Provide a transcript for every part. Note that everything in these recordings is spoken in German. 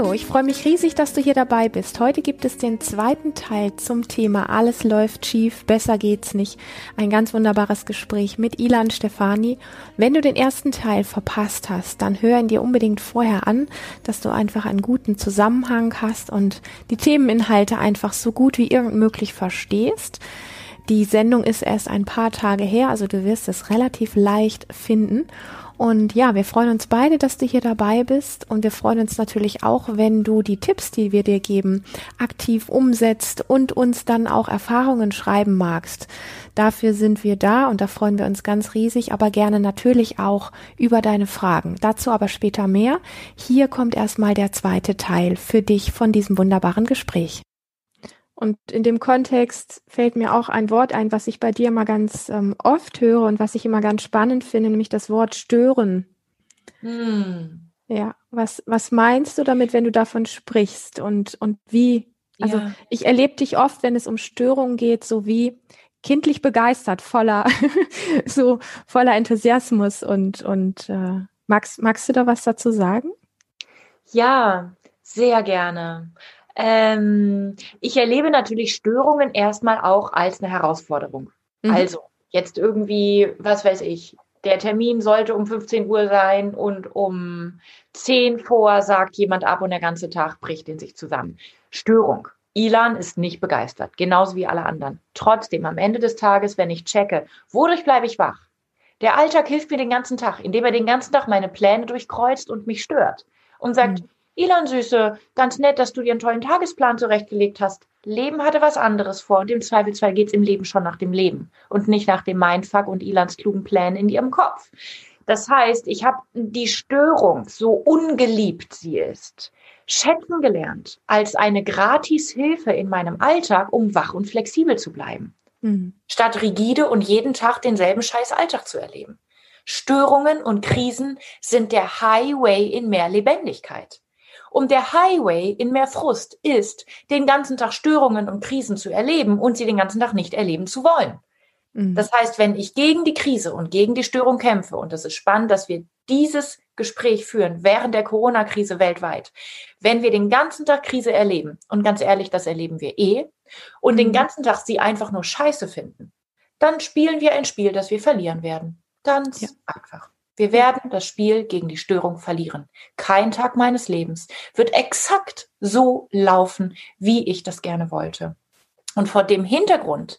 Hallo, ich freue mich riesig, dass du hier dabei bist. Heute gibt es den zweiten Teil zum Thema Alles läuft schief, besser geht's nicht. Ein ganz wunderbares Gespräch mit Ilan Stefani. Wenn du den ersten Teil verpasst hast, dann hör ihn dir unbedingt vorher an, dass du einfach einen guten Zusammenhang hast und die Themeninhalte einfach so gut wie irgend möglich verstehst. Die Sendung ist erst ein paar Tage her, also du wirst es relativ leicht finden. Und ja, wir freuen uns beide, dass du hier dabei bist. Und wir freuen uns natürlich auch, wenn du die Tipps, die wir dir geben, aktiv umsetzt und uns dann auch Erfahrungen schreiben magst. Dafür sind wir da und da freuen wir uns ganz riesig, aber gerne natürlich auch über deine Fragen. Dazu aber später mehr. Hier kommt erstmal der zweite Teil für dich von diesem wunderbaren Gespräch. Und in dem Kontext fällt mir auch ein Wort ein, was ich bei dir immer ganz ähm, oft höre und was ich immer ganz spannend finde, nämlich das Wort stören. Hm. Ja, was, was meinst du damit, wenn du davon sprichst und, und wie? Also ja. ich erlebe dich oft, wenn es um Störungen geht, so wie kindlich begeistert, voller, so voller Enthusiasmus und, und äh, magst, magst du da was dazu sagen? Ja, sehr gerne. Ähm, ich erlebe natürlich Störungen erstmal auch als eine Herausforderung. Mhm. Also jetzt irgendwie, was weiß ich, der Termin sollte um 15 Uhr sein und um 10 vor sagt jemand ab und der ganze Tag bricht in sich zusammen. Störung. Ilan ist nicht begeistert, genauso wie alle anderen. Trotzdem, am Ende des Tages, wenn ich checke, wodurch bleibe ich wach? Der Alltag hilft mir den ganzen Tag, indem er den ganzen Tag meine Pläne durchkreuzt und mich stört und sagt, mhm. Ilan Süße, ganz nett, dass du dir einen tollen Tagesplan zurechtgelegt hast. Leben hatte was anderes vor und im Zweifelsfall geht's im Leben schon nach dem Leben und nicht nach dem Mindfuck und Ilans klugen Plänen in ihrem Kopf. Das heißt, ich habe die Störung, so ungeliebt sie ist, schätzen gelernt als eine Gratishilfe in meinem Alltag, um wach und flexibel zu bleiben. Mhm. Statt rigide und jeden Tag denselben scheiß Alltag zu erleben. Störungen und Krisen sind der Highway in mehr Lebendigkeit. Um der Highway in mehr Frust ist, den ganzen Tag Störungen und Krisen zu erleben und sie den ganzen Tag nicht erleben zu wollen. Mhm. Das heißt, wenn ich gegen die Krise und gegen die Störung kämpfe, und das ist spannend, dass wir dieses Gespräch führen während der Corona-Krise weltweit, wenn wir den ganzen Tag Krise erleben, und ganz ehrlich, das erleben wir eh, und den mhm. ganzen Tag sie einfach nur scheiße finden, dann spielen wir ein Spiel, das wir verlieren werden. Ganz ja. einfach. Wir werden das Spiel gegen die Störung verlieren. Kein Tag meines Lebens wird exakt so laufen, wie ich das gerne wollte. Und vor dem Hintergrund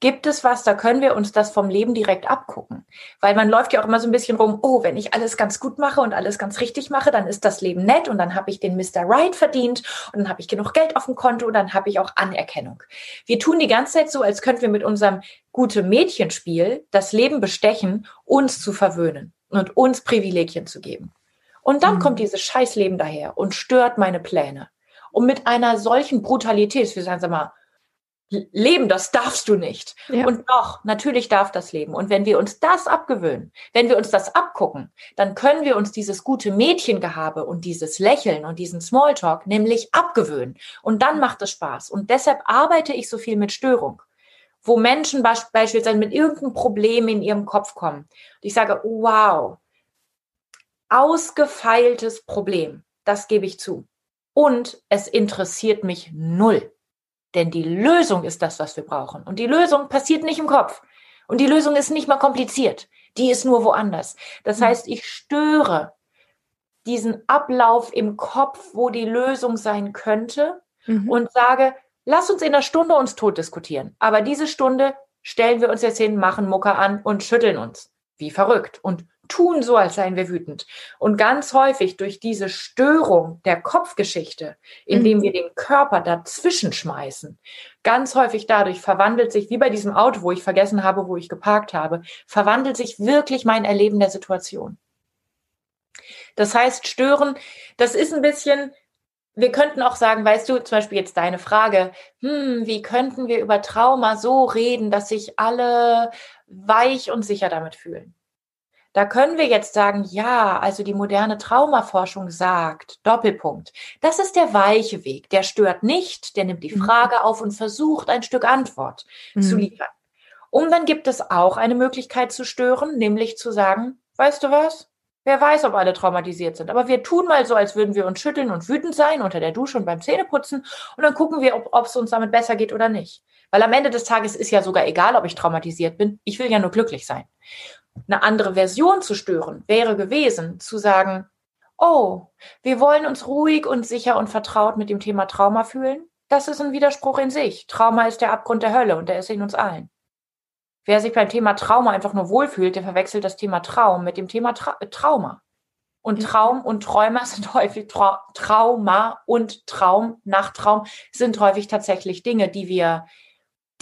gibt es was, da können wir uns das vom Leben direkt abgucken. Weil man läuft ja auch immer so ein bisschen rum, oh, wenn ich alles ganz gut mache und alles ganz richtig mache, dann ist das Leben nett und dann habe ich den Mr. Right verdient und dann habe ich genug Geld auf dem Konto und dann habe ich auch Anerkennung. Wir tun die ganze Zeit so, als könnten wir mit unserem gute Mädchenspiel das Leben bestechen, uns zu verwöhnen und uns Privilegien zu geben. Und dann mhm. kommt dieses Scheißleben daher und stört meine Pläne. Und mit einer solchen Brutalität, wir sagen, sag mal, Leben, das darfst du nicht. Ja. Und doch, natürlich darf das Leben. Und wenn wir uns das abgewöhnen, wenn wir uns das abgucken, dann können wir uns dieses gute Mädchengehabe und dieses Lächeln und diesen Smalltalk nämlich abgewöhnen. Und dann macht es Spaß. Und deshalb arbeite ich so viel mit Störung, wo Menschen beispielsweise mit irgendeinem Problem in ihrem Kopf kommen. Und ich sage, wow, ausgefeiltes Problem, das gebe ich zu. Und es interessiert mich null. Denn die Lösung ist das, was wir brauchen. Und die Lösung passiert nicht im Kopf. Und die Lösung ist nicht mal kompliziert. Die ist nur woanders. Das mhm. heißt, ich störe diesen Ablauf im Kopf, wo die Lösung sein könnte mhm. und sage, lass uns in einer Stunde uns tot diskutieren. Aber diese Stunde stellen wir uns jetzt hin, machen Mucker an und schütteln uns. Wie verrückt. Und tun so, als seien wir wütend. Und ganz häufig durch diese Störung der Kopfgeschichte, indem mhm. wir den Körper dazwischen schmeißen, ganz häufig dadurch verwandelt sich, wie bei diesem Auto, wo ich vergessen habe, wo ich geparkt habe, verwandelt sich wirklich mein Erleben der Situation. Das heißt, stören, das ist ein bisschen, wir könnten auch sagen, weißt du, zum Beispiel jetzt deine Frage, hm, wie könnten wir über Trauma so reden, dass sich alle weich und sicher damit fühlen? Da können wir jetzt sagen, ja, also die moderne Traumaforschung sagt, Doppelpunkt, das ist der weiche Weg, der stört nicht, der nimmt die mhm. Frage auf und versucht ein Stück Antwort mhm. zu liefern. Und dann gibt es auch eine Möglichkeit zu stören, nämlich zu sagen, weißt du was? Wer weiß, ob alle traumatisiert sind. Aber wir tun mal so, als würden wir uns schütteln und wütend sein unter der Dusche und beim Zähneputzen. Und dann gucken wir, ob es uns damit besser geht oder nicht. Weil am Ende des Tages ist ja sogar egal, ob ich traumatisiert bin. Ich will ja nur glücklich sein. Eine andere Version zu stören wäre gewesen, zu sagen, oh, wir wollen uns ruhig und sicher und vertraut mit dem Thema Trauma fühlen. Das ist ein Widerspruch in sich. Trauma ist der Abgrund der Hölle und der ist in uns allen. Wer sich beim Thema Trauma einfach nur wohlfühlt, der verwechselt das Thema Traum mit dem Thema Tra Trauma. Und Traum und Träumer sind häufig Tra Trauma und Traum, Nachttraum sind häufig tatsächlich Dinge, die wir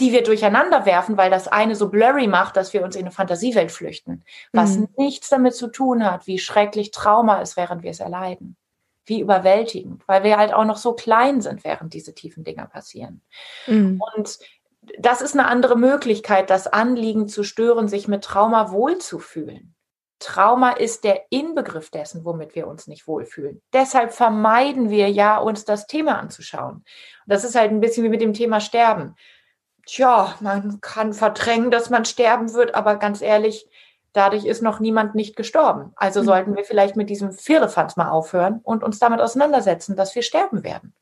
die wir durcheinander werfen, weil das eine so blurry macht, dass wir uns in eine Fantasiewelt flüchten, was mhm. nichts damit zu tun hat, wie schrecklich Trauma ist, während wir es erleiden. Wie überwältigend, weil wir halt auch noch so klein sind, während diese tiefen Dinge passieren. Mhm. Und das ist eine andere Möglichkeit, das Anliegen zu stören, sich mit Trauma wohlzufühlen. Trauma ist der Inbegriff dessen, womit wir uns nicht wohlfühlen. Deshalb vermeiden wir ja, uns das Thema anzuschauen. Das ist halt ein bisschen wie mit dem Thema Sterben tja, man kann verdrängen, dass man sterben wird, aber ganz ehrlich, dadurch ist noch niemand nicht gestorben. Also mhm. sollten wir vielleicht mit diesem Firlefanz mal aufhören und uns damit auseinandersetzen, dass wir sterben werden.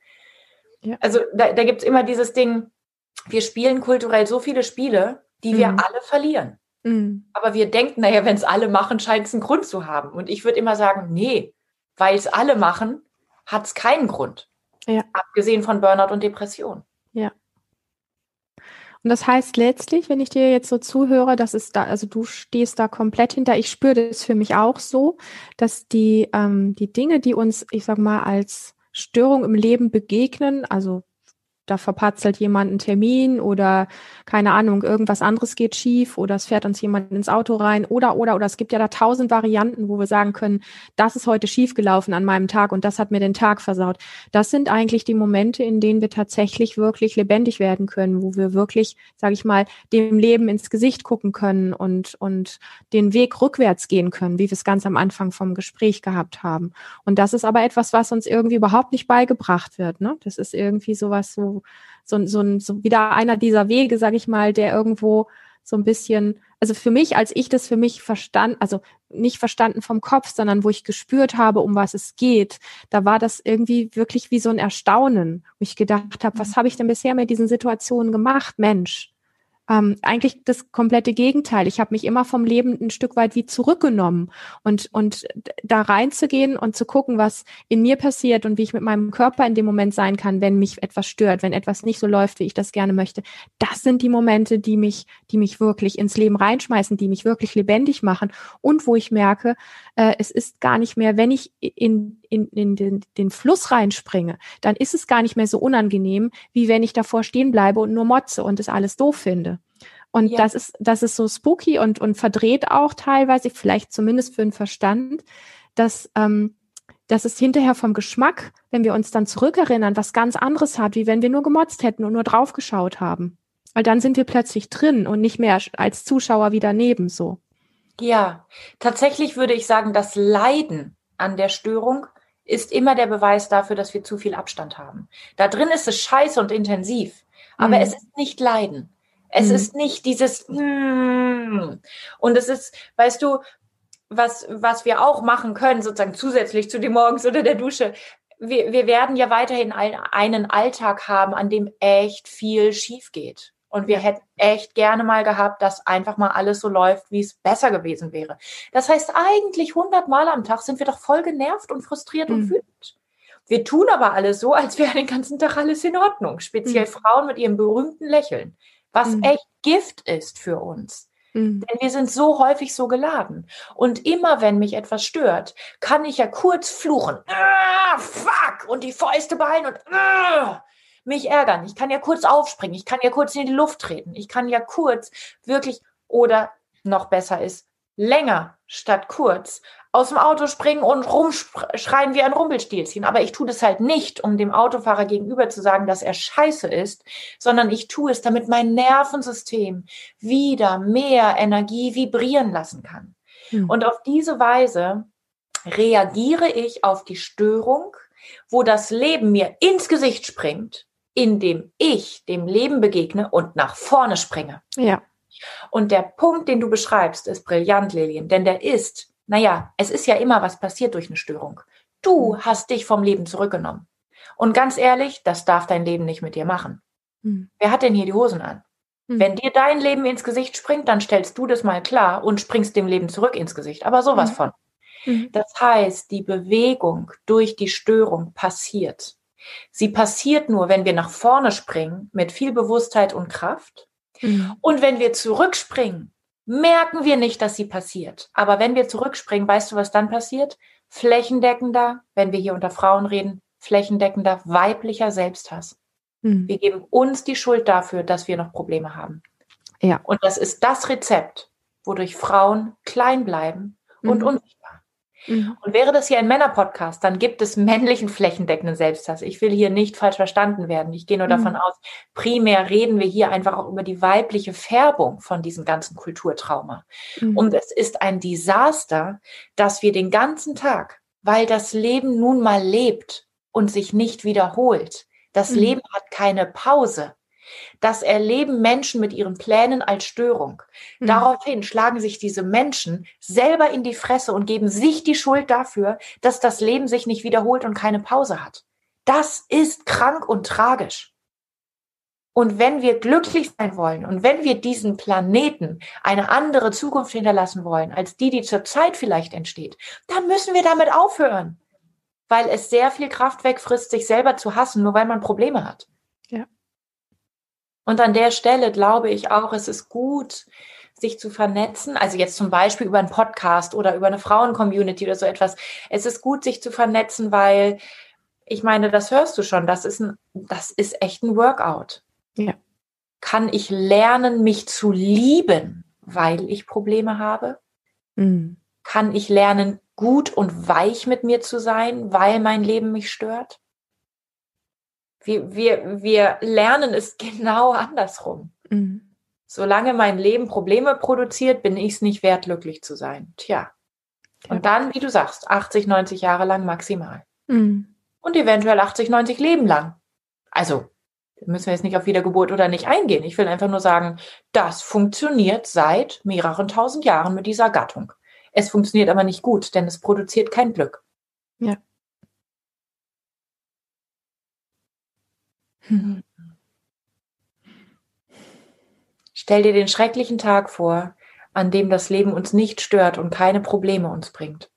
Ja. Also da, da gibt es immer dieses Ding, wir spielen kulturell so viele Spiele, die mhm. wir alle verlieren. Mhm. Aber wir denken, naja, wenn es alle machen, scheint es einen Grund zu haben. Und ich würde immer sagen, nee, weil es alle machen, hat es keinen Grund. Ja. Abgesehen von Burnout und Depression. Ja. Und das heißt letztlich, wenn ich dir jetzt so zuhöre, dass es da, also du stehst da komplett hinter. Ich spüre das für mich auch so, dass die, ähm, die Dinge, die uns, ich sag mal, als Störung im Leben begegnen, also da verpatzelt jemand einen Termin oder keine Ahnung, irgendwas anderes geht schief oder es fährt uns jemand ins Auto rein oder, oder, oder es gibt ja da tausend Varianten, wo wir sagen können, das ist heute schiefgelaufen an meinem Tag und das hat mir den Tag versaut. Das sind eigentlich die Momente, in denen wir tatsächlich wirklich lebendig werden können, wo wir wirklich, sage ich mal, dem Leben ins Gesicht gucken können und, und den Weg rückwärts gehen können, wie wir es ganz am Anfang vom Gespräch gehabt haben. Und das ist aber etwas, was uns irgendwie überhaupt nicht beigebracht wird. Ne? Das ist irgendwie sowas so, so, so, so wieder einer dieser Wege, sage ich mal, der irgendwo so ein bisschen, also für mich, als ich das für mich verstanden, also nicht verstanden vom Kopf, sondern wo ich gespürt habe, um was es geht, da war das irgendwie wirklich wie so ein Erstaunen, wo ich gedacht habe, was mhm. habe ich denn bisher mit diesen Situationen gemacht, Mensch? Ähm, eigentlich das komplette Gegenteil. Ich habe mich immer vom Leben ein Stück weit wie zurückgenommen und und da reinzugehen und zu gucken, was in mir passiert und wie ich mit meinem Körper in dem Moment sein kann, wenn mich etwas stört, wenn etwas nicht so läuft, wie ich das gerne möchte. Das sind die Momente, die mich, die mich wirklich ins Leben reinschmeißen, die mich wirklich lebendig machen und wo ich merke, äh, es ist gar nicht mehr, wenn ich in in, in den, den Fluss reinspringe, dann ist es gar nicht mehr so unangenehm, wie wenn ich davor stehen bleibe und nur motze und es alles doof finde. Und ja. das ist, das ist so spooky und, und verdreht auch teilweise, vielleicht zumindest für den Verstand, dass, ähm, dass es hinterher vom Geschmack, wenn wir uns dann zurückerinnern, was ganz anderes hat, wie wenn wir nur gemotzt hätten und nur draufgeschaut haben. Weil dann sind wir plötzlich drin und nicht mehr als Zuschauer wieder neben so. Ja, tatsächlich würde ich sagen, das Leiden an der Störung ist immer der Beweis dafür, dass wir zu viel Abstand haben. Da drin ist es scheiße und intensiv, aber mhm. es ist nicht Leiden. Es mhm. ist nicht dieses mm. und es ist, weißt du, was was wir auch machen können, sozusagen zusätzlich zu dem morgens oder der Dusche. Wir, wir werden ja weiterhin einen Alltag haben, an dem echt viel schief geht. Und wir hätten echt gerne mal gehabt, dass einfach mal alles so läuft, wie es besser gewesen wäre. Das heißt, eigentlich hundertmal am Tag sind wir doch voll genervt und frustriert mhm. und wütend. Wir tun aber alles so, als wäre den ganzen Tag alles in Ordnung. Speziell mhm. Frauen mit ihrem berühmten Lächeln, was mhm. echt Gift ist für uns. Mhm. Denn wir sind so häufig so geladen. Und immer wenn mich etwas stört, kann ich ja kurz fluchen. Ah, fuck! Und die Fäuste ballen und ah, mich ärgern. Ich kann ja kurz aufspringen. Ich kann ja kurz in die Luft treten. Ich kann ja kurz wirklich oder noch besser ist, länger statt kurz aus dem Auto springen und rumschreien wie ein Rumpelstilzchen. Aber ich tue das halt nicht, um dem Autofahrer gegenüber zu sagen, dass er scheiße ist, sondern ich tue es, damit mein Nervensystem wieder mehr Energie vibrieren lassen kann. Hm. Und auf diese Weise reagiere ich auf die Störung, wo das Leben mir ins Gesicht springt indem ich dem Leben begegne und nach vorne springe. Ja. Und der Punkt, den du beschreibst, ist brillant, Lillian, denn der ist naja, es ist ja immer was passiert durch eine Störung. Du mhm. hast dich vom Leben zurückgenommen. Und ganz ehrlich, das darf dein Leben nicht mit dir machen. Mhm. Wer hat denn hier die Hosen an? Mhm. Wenn dir dein Leben ins Gesicht springt, dann stellst du das mal klar und springst dem Leben zurück ins Gesicht. Aber sowas mhm. von. Mhm. Das heißt, die Bewegung durch die Störung passiert. Sie passiert nur, wenn wir nach vorne springen mit viel Bewusstheit und Kraft. Mhm. Und wenn wir zurückspringen, merken wir nicht, dass sie passiert. Aber wenn wir zurückspringen, weißt du, was dann passiert? Flächendeckender, wenn wir hier unter Frauen reden, flächendeckender weiblicher Selbsthass. Mhm. Wir geben uns die Schuld dafür, dass wir noch Probleme haben. Ja. Und das ist das Rezept, wodurch Frauen klein bleiben und mhm. Mhm. Und wäre das hier ein Männerpodcast, dann gibt es männlichen flächendeckenden Selbsthass. Ich will hier nicht falsch verstanden werden. Ich gehe nur mhm. davon aus, primär reden wir hier einfach auch über die weibliche Färbung von diesem ganzen Kulturtrauma. Mhm. Und es ist ein Desaster, dass wir den ganzen Tag, weil das Leben nun mal lebt und sich nicht wiederholt. Das mhm. Leben hat keine Pause. Das erleben Menschen mit ihren Plänen als Störung. Mhm. Daraufhin schlagen sich diese Menschen selber in die Fresse und geben sich die Schuld dafür, dass das Leben sich nicht wiederholt und keine Pause hat. Das ist krank und tragisch. Und wenn wir glücklich sein wollen und wenn wir diesen Planeten eine andere Zukunft hinterlassen wollen, als die, die zurzeit vielleicht entsteht, dann müssen wir damit aufhören. Weil es sehr viel Kraft wegfrisst, sich selber zu hassen, nur weil man Probleme hat. Ja. Und an der Stelle glaube ich auch, es ist gut, sich zu vernetzen. Also jetzt zum Beispiel über einen Podcast oder über eine Frauen-Community oder so etwas. Es ist gut, sich zu vernetzen, weil ich meine, das hörst du schon. Das ist ein, das ist echt ein Workout. Ja. Kann ich lernen, mich zu lieben, weil ich Probleme habe? Mhm. Kann ich lernen, gut und weich mit mir zu sein, weil mein Leben mich stört? Wir, wir, wir lernen es genau andersrum. Mhm. Solange mein Leben Probleme produziert, bin ich es nicht wert, glücklich zu sein. Tja. Und dann, wie du sagst, 80, 90 Jahre lang maximal. Mhm. Und eventuell 80, 90 Leben lang. Also, müssen wir jetzt nicht auf Wiedergeburt oder nicht eingehen. Ich will einfach nur sagen, das funktioniert seit mehreren tausend Jahren mit dieser Gattung. Es funktioniert aber nicht gut, denn es produziert kein Glück. Ja. Stell dir den schrecklichen Tag vor, an dem das Leben uns nicht stört und keine Probleme uns bringt.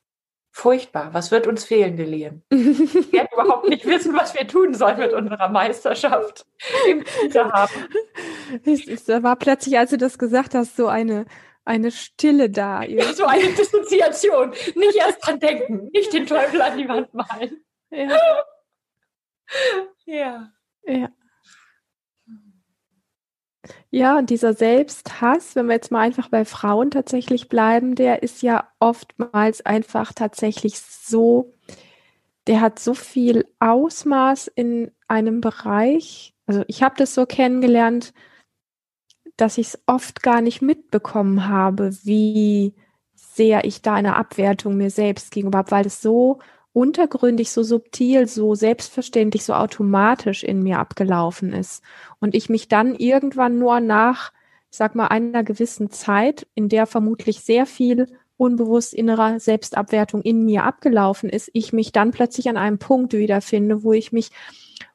Furchtbar. Was wird uns fehlen, Lillian? Wir werden überhaupt nicht wissen, was wir tun sollen mit unserer Meisterschaft. Es war plötzlich, als du das gesagt hast, so eine, eine Stille da. Ja, so eine Dissoziation. Nicht erst dran denken, nicht den Teufel an die Wand malen. Ja. ja. Ja. Ja, und dieser Selbsthass, wenn wir jetzt mal einfach bei Frauen tatsächlich bleiben, der ist ja oftmals einfach tatsächlich so, der hat so viel Ausmaß in einem Bereich. Also ich habe das so kennengelernt, dass ich es oft gar nicht mitbekommen habe, wie sehr ich da eine Abwertung mir selbst gegenüber habe, weil es so untergründig, so subtil, so selbstverständlich, so automatisch in mir abgelaufen ist. Und ich mich dann irgendwann nur nach, ich sag mal, einer gewissen Zeit, in der vermutlich sehr viel unbewusst innerer Selbstabwertung in mir abgelaufen ist, ich mich dann plötzlich an einem Punkt wiederfinde, wo ich mich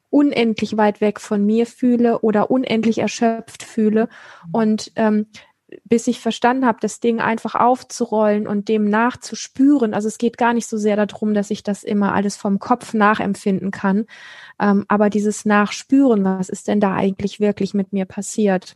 unendlich weit weg von mir fühle oder unendlich erschöpft fühle und ähm, bis ich verstanden habe, das Ding einfach aufzurollen und dem nachzuspüren. Also es geht gar nicht so sehr darum, dass ich das immer alles vom Kopf nachempfinden kann, ähm, aber dieses Nachspüren, was ist denn da eigentlich wirklich mit mir passiert?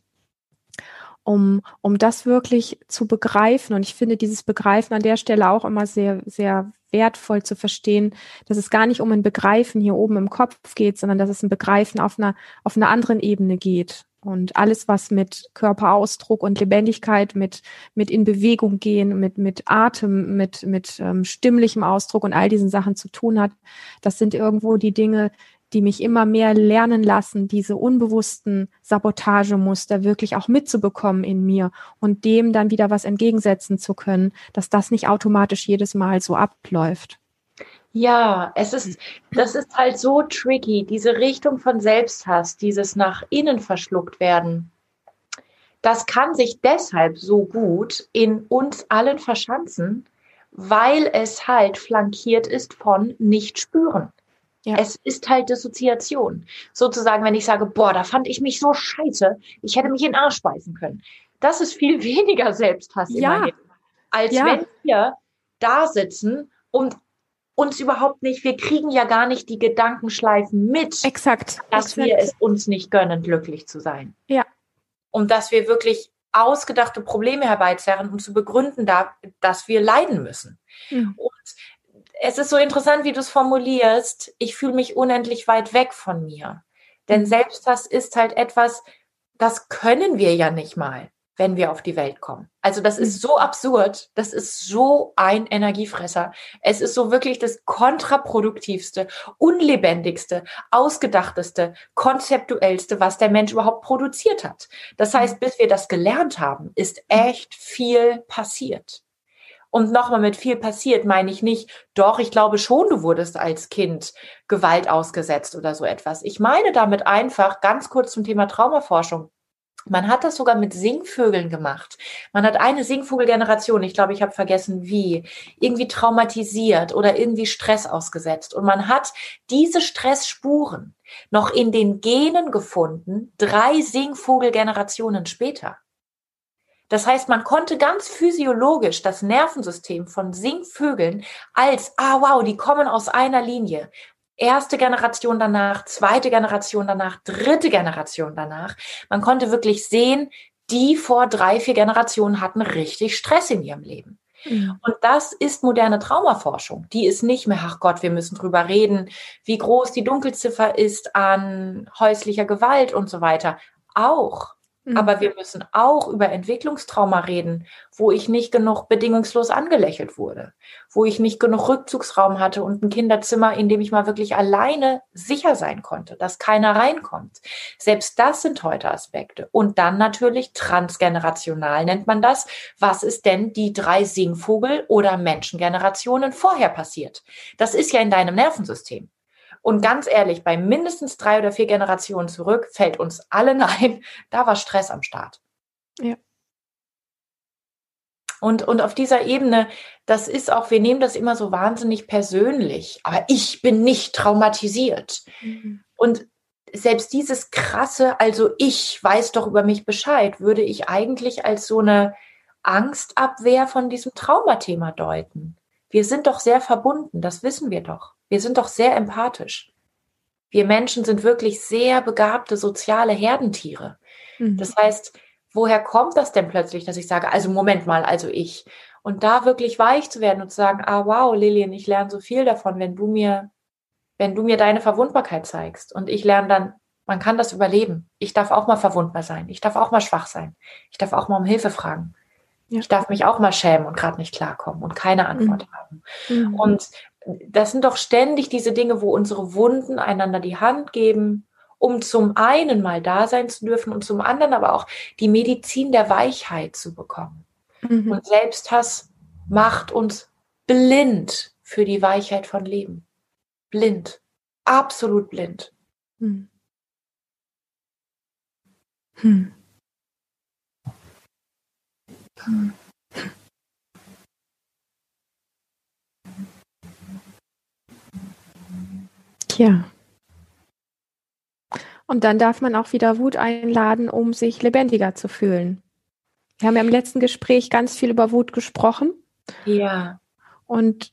Um, um das wirklich zu begreifen. Und ich finde dieses Begreifen an der Stelle auch immer sehr, sehr wertvoll zu verstehen, dass es gar nicht um ein Begreifen hier oben im Kopf geht, sondern dass es ein Begreifen auf einer, auf einer anderen Ebene geht. Und alles, was mit Körperausdruck und Lebendigkeit, mit, mit in Bewegung gehen, mit, mit Atem, mit, mit ähm, stimmlichem Ausdruck und all diesen Sachen zu tun hat, das sind irgendwo die Dinge, die mich immer mehr lernen lassen, diese unbewussten Sabotagemuster wirklich auch mitzubekommen in mir und dem dann wieder was entgegensetzen zu können, dass das nicht automatisch jedes Mal so abläuft. Ja, es ist, das ist halt so tricky, diese Richtung von Selbsthass, dieses nach innen verschluckt werden. Das kann sich deshalb so gut in uns allen verschanzen, weil es halt flankiert ist von nicht spüren. Ja. Es ist halt Dissoziation. Sozusagen, wenn ich sage, boah, da fand ich mich so scheiße, ich hätte mich in den Arsch beißen können. Das ist viel weniger Selbsthass ja. Leben, als ja. wenn wir da sitzen und uns überhaupt nicht, wir kriegen ja gar nicht die Gedankenschleifen mit, Exakt. dass wir es uns nicht gönnen, glücklich zu sein. Ja. Und dass wir wirklich ausgedachte Probleme herbeizerren, um zu begründen, da, dass wir leiden müssen. Mhm. Und es ist so interessant, wie du es formulierst. Ich fühle mich unendlich weit weg von mir. Denn mhm. Selbsthass ist halt etwas, das können wir ja nicht mal, wenn wir auf die Welt kommen. Also das ist mhm. so absurd. Das ist so ein Energiefresser. Es ist so wirklich das kontraproduktivste, unlebendigste, ausgedachteste, konzeptuellste, was der Mensch überhaupt produziert hat. Das heißt, mhm. bis wir das gelernt haben, ist echt viel passiert. Und nochmal mit viel passiert, meine ich nicht, doch, ich glaube schon, du wurdest als Kind Gewalt ausgesetzt oder so etwas. Ich meine damit einfach ganz kurz zum Thema Traumaforschung. Man hat das sogar mit Singvögeln gemacht. Man hat eine Singvogelgeneration, ich glaube, ich habe vergessen wie, irgendwie traumatisiert oder irgendwie Stress ausgesetzt. Und man hat diese Stressspuren noch in den Genen gefunden, drei Singvogelgenerationen später. Das heißt, man konnte ganz physiologisch das Nervensystem von Singvögeln als, ah wow, die kommen aus einer Linie. Erste Generation danach, zweite Generation danach, dritte Generation danach. Man konnte wirklich sehen, die vor drei, vier Generationen hatten richtig Stress in ihrem Leben. Mhm. Und das ist moderne Traumaforschung. Die ist nicht mehr, ach Gott, wir müssen drüber reden, wie groß die Dunkelziffer ist an häuslicher Gewalt und so weiter. Auch. Aber mhm. wir müssen auch über Entwicklungstrauma reden, wo ich nicht genug bedingungslos angelächelt wurde, wo ich nicht genug Rückzugsraum hatte und ein Kinderzimmer, in dem ich mal wirklich alleine sicher sein konnte, dass keiner reinkommt. Selbst das sind heute Aspekte. Und dann natürlich transgenerational nennt man das. Was ist denn die drei Singvogel- oder Menschengenerationen vorher passiert? Das ist ja in deinem Nervensystem. Und ganz ehrlich, bei mindestens drei oder vier Generationen zurück fällt uns allen ein, da war Stress am Start. Ja. Und, und auf dieser Ebene, das ist auch, wir nehmen das immer so wahnsinnig persönlich. Aber ich bin nicht traumatisiert. Mhm. Und selbst dieses krasse, also ich weiß doch über mich Bescheid, würde ich eigentlich als so eine Angstabwehr von diesem Traumathema deuten. Wir sind doch sehr verbunden, das wissen wir doch. Wir sind doch sehr empathisch. Wir Menschen sind wirklich sehr begabte soziale Herdentiere. Mhm. Das heißt, woher kommt das denn plötzlich, dass ich sage, also Moment mal, also ich. Und da wirklich weich zu werden und zu sagen, ah wow, Lilian, ich lerne so viel davon, wenn du mir, wenn du mir deine Verwundbarkeit zeigst. Und ich lerne dann, man kann das überleben. Ich darf auch mal verwundbar sein. Ich darf auch mal schwach sein. Ich darf auch mal um Hilfe fragen. Ja. Ich darf mich auch mal schämen und gerade nicht klarkommen und keine Antwort mhm. haben. Mhm. Und das sind doch ständig diese Dinge, wo unsere Wunden einander die Hand geben, um zum einen mal da sein zu dürfen und zum anderen aber auch die Medizin der Weichheit zu bekommen. Mhm. Und Selbsthass macht uns blind für die Weichheit von Leben. Blind. Absolut blind. Hm. Hm. Hm. Ja. Und dann darf man auch wieder Wut einladen, um sich lebendiger zu fühlen. Wir haben ja im letzten Gespräch ganz viel über Wut gesprochen. Ja. Und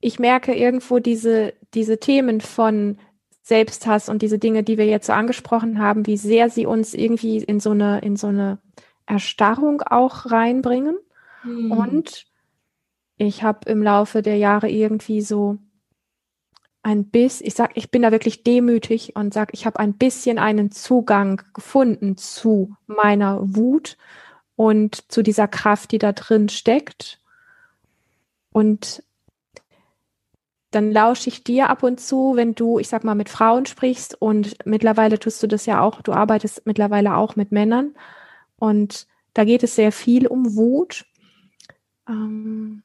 ich merke irgendwo diese, diese Themen von Selbsthass und diese Dinge, die wir jetzt so angesprochen haben, wie sehr sie uns irgendwie in so eine, in so eine Erstarrung auch reinbringen. Mhm. Und ich habe im Laufe der Jahre irgendwie so ein bisschen, ich sag, ich bin da wirklich demütig und sag, ich habe ein bisschen einen Zugang gefunden zu meiner Wut und zu dieser Kraft, die da drin steckt. Und dann lausche ich dir ab und zu, wenn du, ich sag mal, mit Frauen sprichst und mittlerweile tust du das ja auch, du arbeitest mittlerweile auch mit Männern und da geht es sehr viel um Wut. Ähm,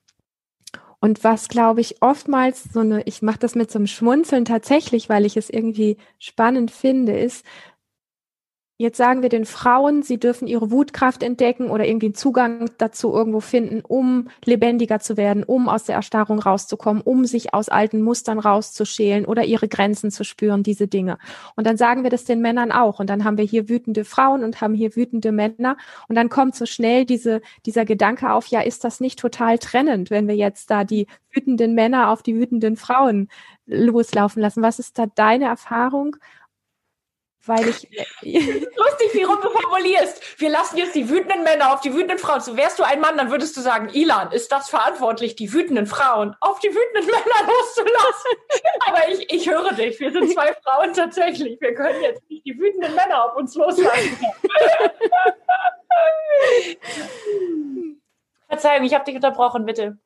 und was, glaube ich, oftmals so eine, ich mache das mit so einem Schmunzeln tatsächlich, weil ich es irgendwie spannend finde, ist, Jetzt sagen wir den Frauen, sie dürfen ihre Wutkraft entdecken oder irgendwie einen Zugang dazu irgendwo finden, um lebendiger zu werden, um aus der Erstarrung rauszukommen, um sich aus alten Mustern rauszuschälen oder ihre Grenzen zu spüren, diese Dinge. Und dann sagen wir das den Männern auch. Und dann haben wir hier wütende Frauen und haben hier wütende Männer. Und dann kommt so schnell diese, dieser Gedanke auf, ja, ist das nicht total trennend, wenn wir jetzt da die wütenden Männer auf die wütenden Frauen loslaufen lassen? Was ist da deine Erfahrung? Weil ich. Lustig, wie rum du formulierst. Wir lassen jetzt die wütenden Männer auf die wütenden Frauen. So wärst du ein Mann, dann würdest du sagen, Ilan, ist das verantwortlich, die wütenden Frauen auf die wütenden Männer loszulassen? Aber ich, ich höre dich. Wir sind zwei Frauen tatsächlich. Wir können jetzt nicht die wütenden Männer auf uns loslassen. Verzeihung, ich habe dich unterbrochen, bitte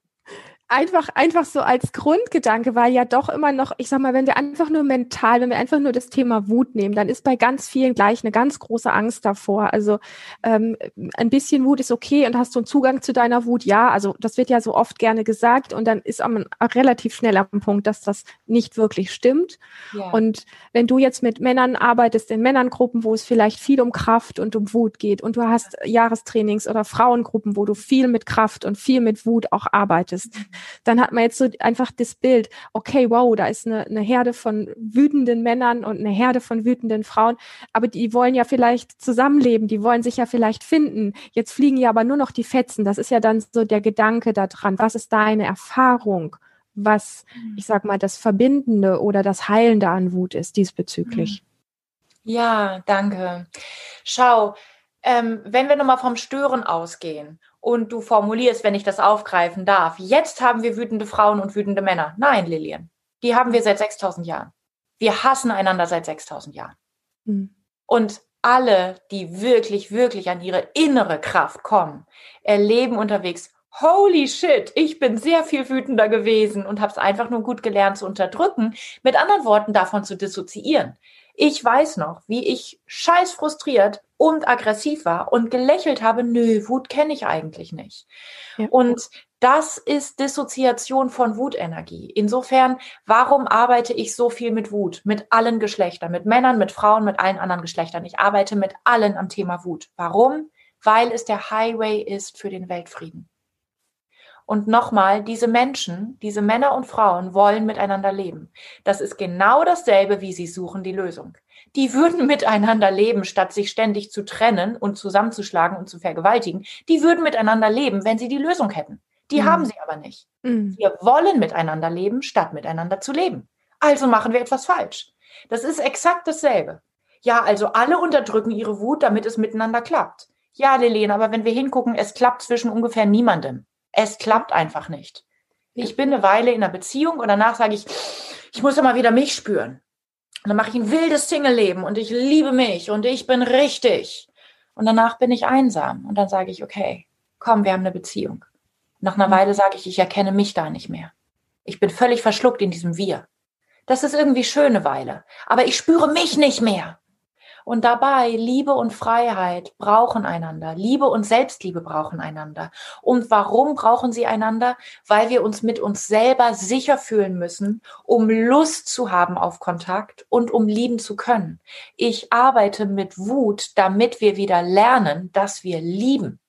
einfach, einfach so als Grundgedanke, weil ja doch immer noch, ich sag mal, wenn wir einfach nur mental, wenn wir einfach nur das Thema Wut nehmen, dann ist bei ganz vielen gleich eine ganz große Angst davor. Also ähm, ein bisschen Wut ist okay und hast du einen Zugang zu deiner Wut? Ja, also das wird ja so oft gerne gesagt und dann ist man relativ schnell am Punkt, dass das nicht wirklich stimmt. Ja. Und wenn du jetzt mit Männern arbeitest, in Männerngruppen, wo es vielleicht viel um Kraft und um Wut geht und du hast Jahrestrainings oder Frauengruppen, wo du viel mit Kraft und viel mit Wut auch arbeitest, mhm dann hat man jetzt so einfach das Bild, okay, wow, da ist eine, eine Herde von wütenden Männern und eine Herde von wütenden Frauen, aber die wollen ja vielleicht zusammenleben, die wollen sich ja vielleicht finden. Jetzt fliegen ja aber nur noch die Fetzen. Das ist ja dann so der Gedanke daran. Was ist deine Erfahrung? was, ich sag mal, das Verbindende oder das Heilende an Wut ist diesbezüglich. Ja, danke. Schau, ähm, wenn wir nochmal vom Stören ausgehen und du formulierst, wenn ich das aufgreifen darf, jetzt haben wir wütende Frauen und wütende Männer. Nein, Lillian, die haben wir seit 6000 Jahren. Wir hassen einander seit 6000 Jahren. Mhm. Und alle, die wirklich, wirklich an ihre innere Kraft kommen, erleben unterwegs, holy shit, ich bin sehr viel wütender gewesen und habe es einfach nur gut gelernt zu unterdrücken, mit anderen Worten davon zu dissoziieren. Ich weiß noch, wie ich scheiß frustriert und aggressiv war und gelächelt habe, nö, Wut kenne ich eigentlich nicht. Ja. Und das ist Dissoziation von Wutenergie. Insofern, warum arbeite ich so viel mit Wut? Mit allen Geschlechtern, mit Männern, mit Frauen, mit allen anderen Geschlechtern. Ich arbeite mit allen am Thema Wut. Warum? Weil es der Highway ist für den Weltfrieden. Und nochmal, diese Menschen, diese Männer und Frauen wollen miteinander leben. Das ist genau dasselbe, wie sie suchen die Lösung. Die würden miteinander leben, statt sich ständig zu trennen und zusammenzuschlagen und zu vergewaltigen. Die würden miteinander leben, wenn sie die Lösung hätten. Die mhm. haben sie aber nicht. Mhm. Wir wollen miteinander leben, statt miteinander zu leben. Also machen wir etwas falsch. Das ist exakt dasselbe. Ja, also alle unterdrücken ihre Wut, damit es miteinander klappt. Ja, Lilene, aber wenn wir hingucken, es klappt zwischen ungefähr niemandem. Es klappt einfach nicht. Ich bin eine Weile in einer Beziehung und danach sage ich, ich muss immer wieder mich spüren. Und dann mache ich ein wildes Single-Leben und ich liebe mich und ich bin richtig. Und danach bin ich einsam. Und dann sage ich, okay, komm, wir haben eine Beziehung. Nach einer Weile sage ich, ich erkenne mich da nicht mehr. Ich bin völlig verschluckt in diesem Wir. Das ist irgendwie schöne Weile. Aber ich spüre mich nicht mehr. Und dabei, Liebe und Freiheit brauchen einander. Liebe und Selbstliebe brauchen einander. Und warum brauchen sie einander? Weil wir uns mit uns selber sicher fühlen müssen, um Lust zu haben auf Kontakt und um lieben zu können. Ich arbeite mit Wut, damit wir wieder lernen, dass wir lieben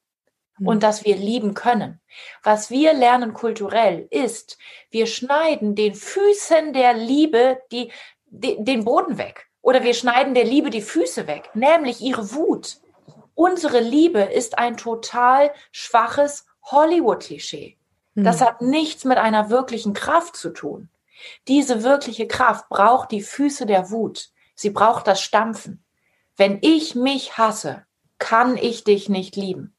hm. und dass wir lieben können. Was wir lernen kulturell ist, wir schneiden den Füßen der Liebe die, die, den Boden weg. Oder wir schneiden der Liebe die Füße weg, nämlich ihre Wut. Unsere Liebe ist ein total schwaches Hollywood-Klischee. Das hm. hat nichts mit einer wirklichen Kraft zu tun. Diese wirkliche Kraft braucht die Füße der Wut. Sie braucht das Stampfen. Wenn ich mich hasse, kann ich dich nicht lieben.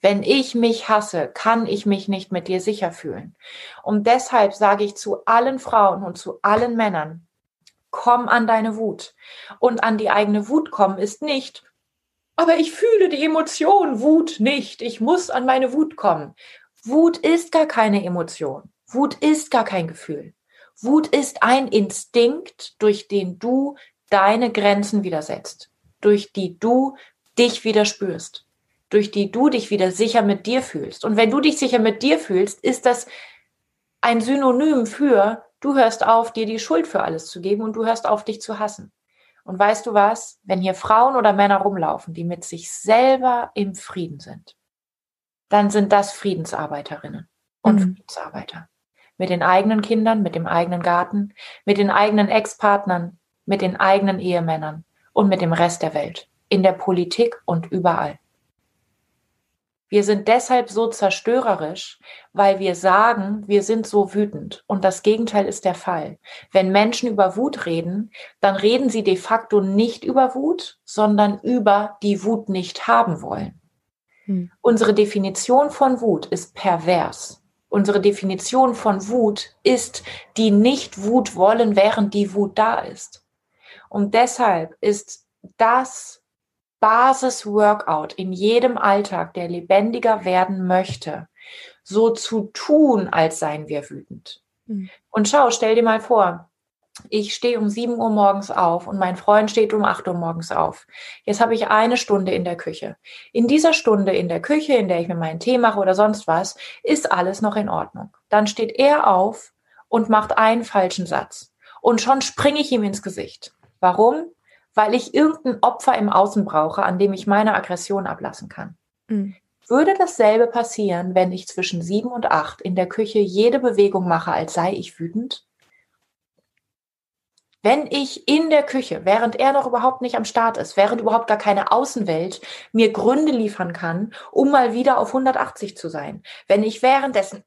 Wenn ich mich hasse, kann ich mich nicht mit dir sicher fühlen. Und deshalb sage ich zu allen Frauen und zu allen Männern, komm an deine Wut. Und an die eigene Wut kommen ist nicht, aber ich fühle die Emotion Wut nicht. Ich muss an meine Wut kommen. Wut ist gar keine Emotion. Wut ist gar kein Gefühl. Wut ist ein Instinkt, durch den du deine Grenzen widersetzt, durch die du dich wieder spürst, durch die du dich wieder sicher mit dir fühlst. Und wenn du dich sicher mit dir fühlst, ist das ein Synonym für Du hörst auf, dir die Schuld für alles zu geben und du hörst auf, dich zu hassen. Und weißt du was? Wenn hier Frauen oder Männer rumlaufen, die mit sich selber im Frieden sind, dann sind das Friedensarbeiterinnen und mhm. Friedensarbeiter. Mit den eigenen Kindern, mit dem eigenen Garten, mit den eigenen Ex-Partnern, mit den eigenen Ehemännern und mit dem Rest der Welt, in der Politik und überall. Wir sind deshalb so zerstörerisch, weil wir sagen, wir sind so wütend. Und das Gegenteil ist der Fall. Wenn Menschen über Wut reden, dann reden sie de facto nicht über Wut, sondern über die Wut nicht haben wollen. Hm. Unsere Definition von Wut ist pervers. Unsere Definition von Wut ist die nicht Wut wollen, während die Wut da ist. Und deshalb ist das Basis-Workout in jedem Alltag, der lebendiger werden möchte, so zu tun, als seien wir wütend. Mhm. Und schau, stell dir mal vor, ich stehe um 7 Uhr morgens auf und mein Freund steht um 8 Uhr morgens auf. Jetzt habe ich eine Stunde in der Küche. In dieser Stunde in der Küche, in der ich mir meinen Tee mache oder sonst was, ist alles noch in Ordnung. Dann steht er auf und macht einen falschen Satz. Und schon springe ich ihm ins Gesicht. Warum? Weil ich irgendein Opfer im Außen brauche, an dem ich meine Aggression ablassen kann. Mhm. Würde dasselbe passieren, wenn ich zwischen sieben und acht in der Küche jede Bewegung mache, als sei ich wütend? Wenn ich in der Küche, während er noch überhaupt nicht am Start ist, während überhaupt gar keine Außenwelt mir Gründe liefern kann, um mal wieder auf 180 zu sein. Wenn ich währenddessen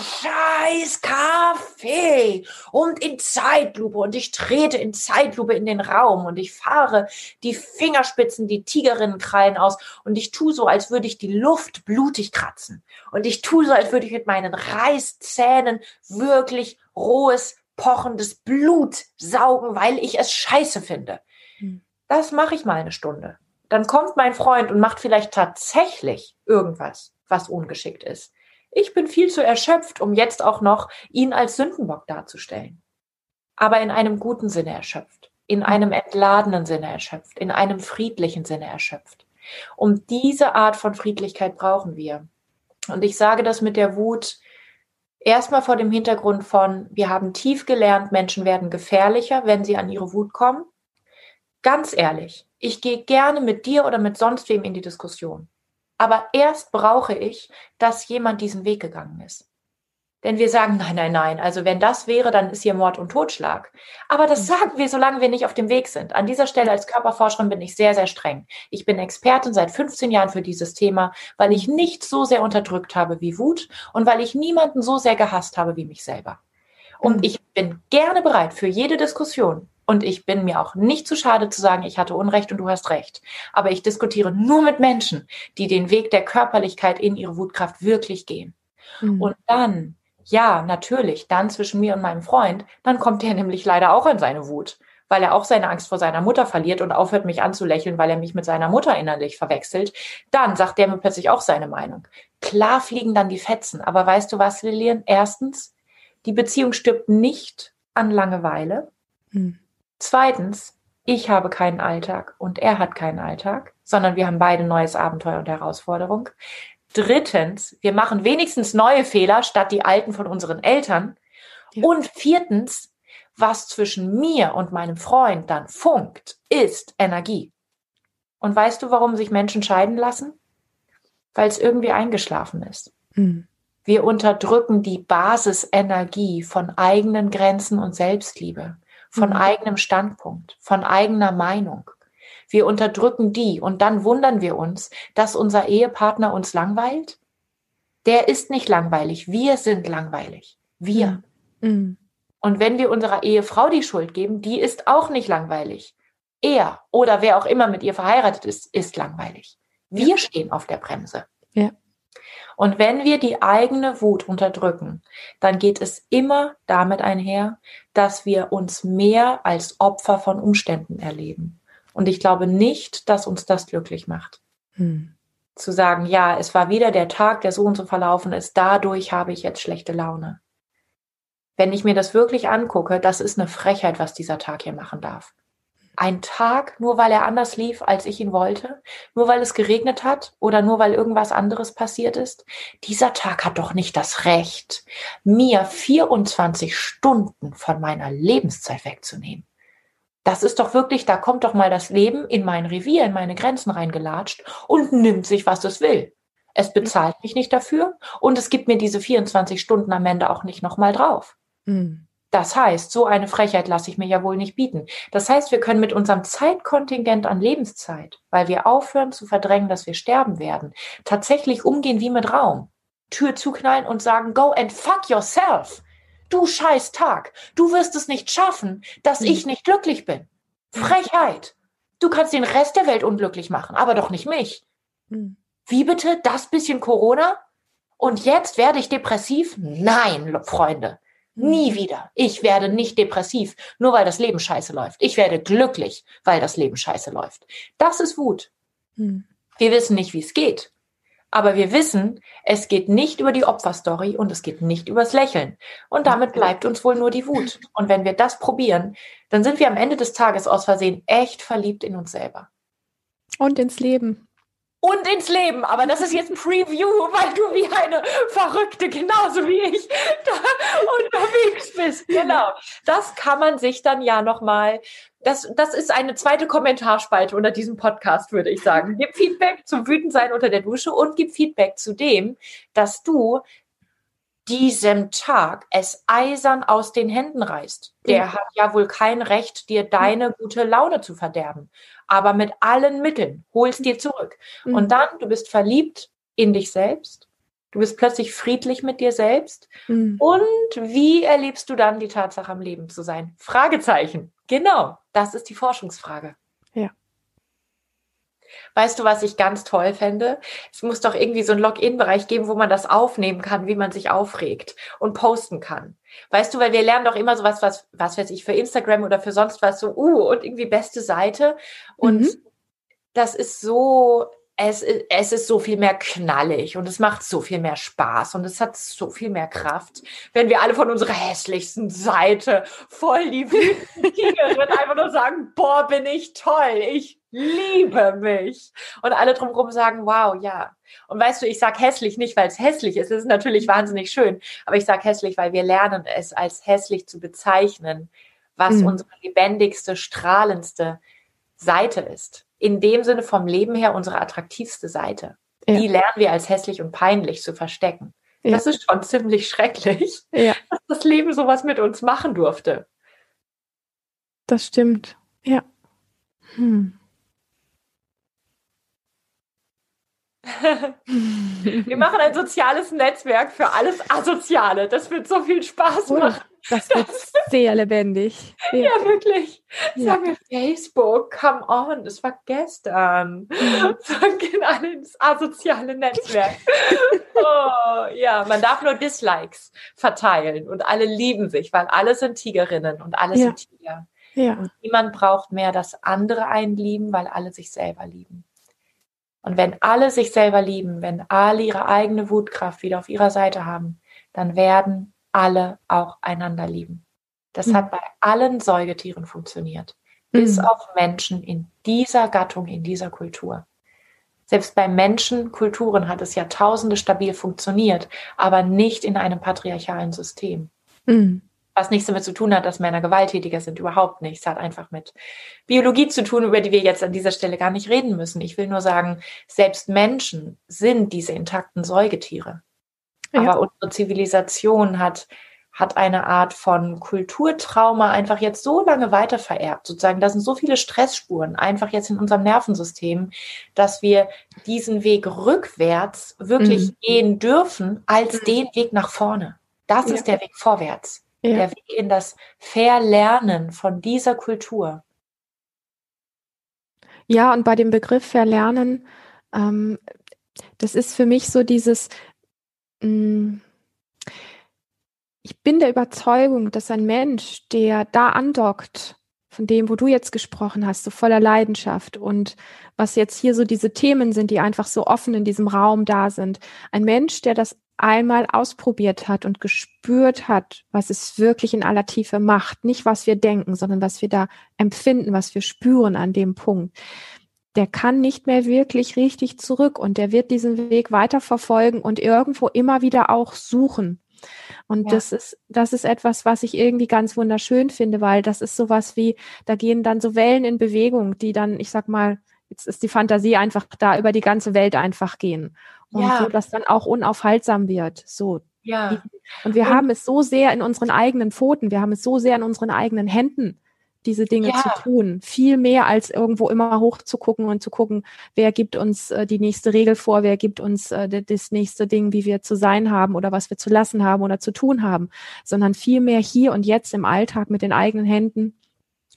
scheiß Kaffee und in Zeitlupe und ich trete in Zeitlupe in den Raum und ich fahre die Fingerspitzen, die Tigerinnenkrallen aus und ich tue so, als würde ich die Luft blutig kratzen und ich tue so, als würde ich mit meinen Reißzähnen wirklich rohes pochendes Blut saugen, weil ich es scheiße finde. Hm. Das mache ich mal eine Stunde. Dann kommt mein Freund und macht vielleicht tatsächlich irgendwas, was ungeschickt ist. Ich bin viel zu erschöpft, um jetzt auch noch ihn als Sündenbock darzustellen. Aber in einem guten Sinne erschöpft, in hm. einem entladenen Sinne erschöpft, in einem friedlichen Sinne erschöpft. Um diese Art von Friedlichkeit brauchen wir. Und ich sage das mit der Wut Erstmal vor dem Hintergrund von, wir haben tief gelernt, Menschen werden gefährlicher, wenn sie an ihre Wut kommen. Ganz ehrlich, ich gehe gerne mit dir oder mit sonst wem in die Diskussion. Aber erst brauche ich, dass jemand diesen Weg gegangen ist. Denn wir sagen, nein, nein, nein. Also wenn das wäre, dann ist hier Mord und Totschlag. Aber das mhm. sagen wir, solange wir nicht auf dem Weg sind. An dieser Stelle als Körperforscherin bin ich sehr, sehr streng. Ich bin Expertin seit 15 Jahren für dieses Thema, weil ich nicht so sehr unterdrückt habe wie Wut und weil ich niemanden so sehr gehasst habe wie mich selber. Und mhm. ich bin gerne bereit für jede Diskussion. Und ich bin mir auch nicht zu schade zu sagen, ich hatte Unrecht und du hast Recht. Aber ich diskutiere nur mit Menschen, die den Weg der Körperlichkeit in ihre Wutkraft wirklich gehen. Mhm. Und dann ja, natürlich, dann zwischen mir und meinem Freund, dann kommt er nämlich leider auch in seine Wut, weil er auch seine Angst vor seiner Mutter verliert und aufhört, mich anzulächeln, weil er mich mit seiner Mutter innerlich verwechselt. Dann sagt der mir plötzlich auch seine Meinung. Klar fliegen dann die Fetzen, aber weißt du was, Lilian? Erstens, die Beziehung stirbt nicht an Langeweile. Hm. Zweitens, ich habe keinen Alltag und er hat keinen Alltag, sondern wir haben beide neues Abenteuer und Herausforderung. Drittens, wir machen wenigstens neue Fehler statt die alten von unseren Eltern. Ja. Und viertens, was zwischen mir und meinem Freund dann funkt, ist Energie. Und weißt du, warum sich Menschen scheiden lassen? Weil es irgendwie eingeschlafen ist. Mhm. Wir unterdrücken die Basisenergie von eigenen Grenzen und Selbstliebe, von mhm. eigenem Standpunkt, von eigener Meinung. Wir unterdrücken die und dann wundern wir uns, dass unser Ehepartner uns langweilt. Der ist nicht langweilig. Wir sind langweilig. Wir. Mhm. Und wenn wir unserer Ehefrau die Schuld geben, die ist auch nicht langweilig. Er oder wer auch immer mit ihr verheiratet ist, ist langweilig. Wir ja. stehen auf der Bremse. Ja. Und wenn wir die eigene Wut unterdrücken, dann geht es immer damit einher, dass wir uns mehr als Opfer von Umständen erleben. Und ich glaube nicht, dass uns das glücklich macht. Hm. Zu sagen, ja, es war wieder der Tag, der so und so verlaufen ist, dadurch habe ich jetzt schlechte Laune. Wenn ich mir das wirklich angucke, das ist eine Frechheit, was dieser Tag hier machen darf. Ein Tag, nur weil er anders lief, als ich ihn wollte, nur weil es geregnet hat oder nur weil irgendwas anderes passiert ist. Dieser Tag hat doch nicht das Recht, mir 24 Stunden von meiner Lebenszeit wegzunehmen. Das ist doch wirklich, da kommt doch mal das Leben in mein Revier, in meine Grenzen reingelatscht und nimmt sich, was es will. Es bezahlt mich nicht dafür und es gibt mir diese 24 Stunden am Ende auch nicht nochmal drauf. Mhm. Das heißt, so eine Frechheit lasse ich mir ja wohl nicht bieten. Das heißt, wir können mit unserem Zeitkontingent an Lebenszeit, weil wir aufhören zu verdrängen, dass wir sterben werden, tatsächlich umgehen wie mit Raum. Tür zuknallen und sagen, go and fuck yourself. Du scheiß Tag. Du wirst es nicht schaffen, dass mhm. ich nicht glücklich bin. Frechheit. Du kannst den Rest der Welt unglücklich machen, aber doch nicht mich. Mhm. Wie bitte? Das bisschen Corona? Und jetzt werde ich depressiv? Nein, Freunde. Nie hm. wieder. Ich werde nicht depressiv, nur weil das Leben scheiße läuft. Ich werde glücklich, weil das Leben scheiße läuft. Das ist Wut. Hm. Wir wissen nicht, wie es geht. Aber wir wissen, es geht nicht über die Opferstory und es geht nicht übers Lächeln. Und damit bleibt uns wohl nur die Wut. Und wenn wir das probieren, dann sind wir am Ende des Tages aus Versehen echt verliebt in uns selber. Und ins Leben und ins Leben. Aber das ist jetzt ein Preview, weil du wie eine Verrückte, genauso wie ich, da unterwegs bist. Genau. Das kann man sich dann ja nochmal, das, das ist eine zweite Kommentarspalte unter diesem Podcast, würde ich sagen. Gib Feedback zum Wütendsein unter der Dusche und gib Feedback zu dem, dass du diesem Tag es eisern aus den Händen reißt. Der mhm. hat ja wohl kein Recht, dir deine gute Laune zu verderben aber mit allen Mitteln holst dir zurück. Mhm. Und dann, du bist verliebt in dich selbst. Du bist plötzlich friedlich mit dir selbst. Mhm. Und wie erlebst du dann die Tatsache, am Leben zu sein? Fragezeichen. Genau, das ist die Forschungsfrage. Ja. Weißt du, was ich ganz toll fände? Es muss doch irgendwie so einen Login-Bereich geben, wo man das aufnehmen kann, wie man sich aufregt und posten kann. Weißt du, weil wir lernen doch immer sowas, was, was weiß ich, für Instagram oder für sonst was, so, uh, und irgendwie beste Seite. Und mhm. das ist so, es, es ist so viel mehr knallig und es macht so viel mehr Spaß und es hat so viel mehr Kraft, wenn wir alle von unserer hässlichsten Seite voll die Tigerin einfach nur sagen, boah, bin ich toll, ich liebe mich. Und alle drumherum sagen, wow, ja. Und weißt du, ich sag hässlich nicht, weil es hässlich ist. Es ist natürlich wahnsinnig schön, aber ich sag hässlich, weil wir lernen es als hässlich zu bezeichnen, was mhm. unsere lebendigste, strahlendste Seite ist. In dem Sinne vom Leben her unsere attraktivste Seite. Ja. Die lernen wir als hässlich und peinlich zu verstecken. Ja. Das ist schon ziemlich schrecklich, ja. dass das Leben sowas mit uns machen durfte. Das stimmt. Ja. Hm. Wir machen ein soziales Netzwerk für alles Asoziale. Das wird so viel Spaß machen. Das wird sehr lebendig. Ja, ja wirklich. Ja. Sagen wir Facebook, come on, das war gestern. Mhm. So gehen alle ins asoziale Netzwerk. oh, ja, man darf nur Dislikes verteilen und alle lieben sich, weil alle sind Tigerinnen und alle ja. sind Tiger. Ja. Und niemand braucht mehr, dass andere einen lieben, weil alle sich selber lieben. Und wenn alle sich selber lieben, wenn alle ihre eigene Wutkraft wieder auf ihrer Seite haben, dann werden alle auch einander lieben. Das mhm. hat bei allen Säugetieren funktioniert, bis mhm. auf Menschen in dieser Gattung, in dieser Kultur. Selbst bei Menschenkulturen hat es Jahrtausende stabil funktioniert, aber nicht in einem patriarchalen System. Mhm was nichts damit zu tun hat, dass Männer gewalttätiger sind, überhaupt nicht. Es hat einfach mit Biologie zu tun, über die wir jetzt an dieser Stelle gar nicht reden müssen. Ich will nur sagen, selbst Menschen sind diese intakten Säugetiere. Ja. Aber unsere Zivilisation hat, hat eine Art von Kulturtrauma einfach jetzt so lange weiter vererbt. Sozusagen, da sind so viele Stressspuren einfach jetzt in unserem Nervensystem, dass wir diesen Weg rückwärts wirklich mhm. gehen dürfen als mhm. den Weg nach vorne. Das ja. ist der Weg vorwärts. Ja. Der Weg in das Verlernen von dieser Kultur. Ja, und bei dem Begriff Verlernen, ähm, das ist für mich so dieses, ich bin der Überzeugung, dass ein Mensch, der da andockt, von dem, wo du jetzt gesprochen hast, so voller Leidenschaft und was jetzt hier so diese Themen sind, die einfach so offen in diesem Raum da sind. Ein Mensch, der das einmal ausprobiert hat und gespürt hat, was es wirklich in aller Tiefe macht, nicht was wir denken, sondern was wir da empfinden, was wir spüren an dem Punkt, der kann nicht mehr wirklich richtig zurück und der wird diesen Weg weiter verfolgen und irgendwo immer wieder auch suchen. Und ja. das ist, das ist etwas, was ich irgendwie ganz wunderschön finde, weil das ist sowas wie, da gehen dann so Wellen in Bewegung, die dann, ich sag mal, jetzt ist die Fantasie einfach da über die ganze Welt einfach gehen. Und ja. so, dass dann auch unaufhaltsam wird. So. Ja. Und wir und, haben es so sehr in unseren eigenen Pfoten, wir haben es so sehr in unseren eigenen Händen, diese Dinge ja. zu tun. Viel mehr als irgendwo immer hoch zu gucken und zu gucken, wer gibt uns äh, die nächste Regel vor, wer gibt uns äh, das nächste Ding, wie wir zu sein haben oder was wir zu lassen haben oder zu tun haben, sondern viel mehr hier und jetzt im Alltag mit den eigenen Händen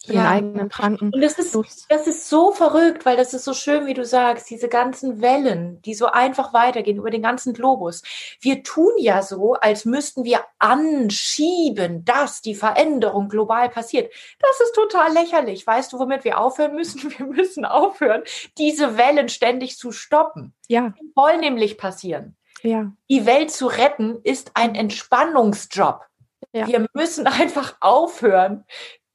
ja. den eigenen Kranken. Und das ist, das ist so verrückt, weil das ist so schön, wie du sagst, diese ganzen Wellen, die so einfach weitergehen über den ganzen Globus. Wir tun ja so, als müssten wir anschieben, dass die Veränderung global passiert. Das ist total lächerlich. Weißt du, womit wir aufhören müssen? Wir müssen aufhören, diese Wellen ständig zu stoppen. Ja. Die wollen nämlich passieren. Ja. Die Welt zu retten ist ein Entspannungsjob. Ja. Wir müssen einfach aufhören,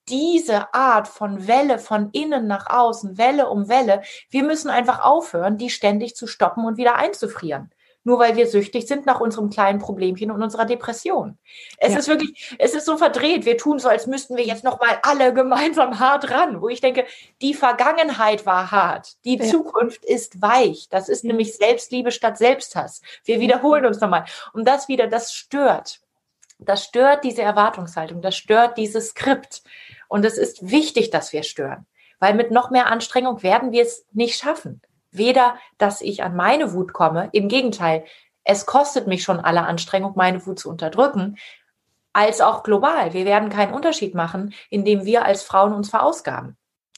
diese Art von Welle von innen nach außen, Welle um Welle, wir müssen einfach aufhören, die ständig zu stoppen und wieder einzufrieren. Nur weil wir süchtig sind nach unserem kleinen Problemchen und unserer Depression. Es ja. ist wirklich, es ist so verdreht. Wir tun so, als müssten wir jetzt nochmal alle gemeinsam hart ran, wo ich denke, die Vergangenheit war hart. Die ja. Zukunft ist weich. Das ist ja. nämlich Selbstliebe statt Selbsthass. Wir wiederholen uns nochmal. Und das wieder, das stört. Das stört diese Erwartungshaltung. Das stört dieses Skript. Und es ist wichtig, dass wir stören, weil mit noch mehr Anstrengung werden wir es nicht schaffen. Weder, dass ich an meine Wut komme, im Gegenteil, es kostet mich schon alle Anstrengung, meine Wut zu unterdrücken, als auch global. Wir werden keinen Unterschied machen, indem wir als Frauen uns verausgaben.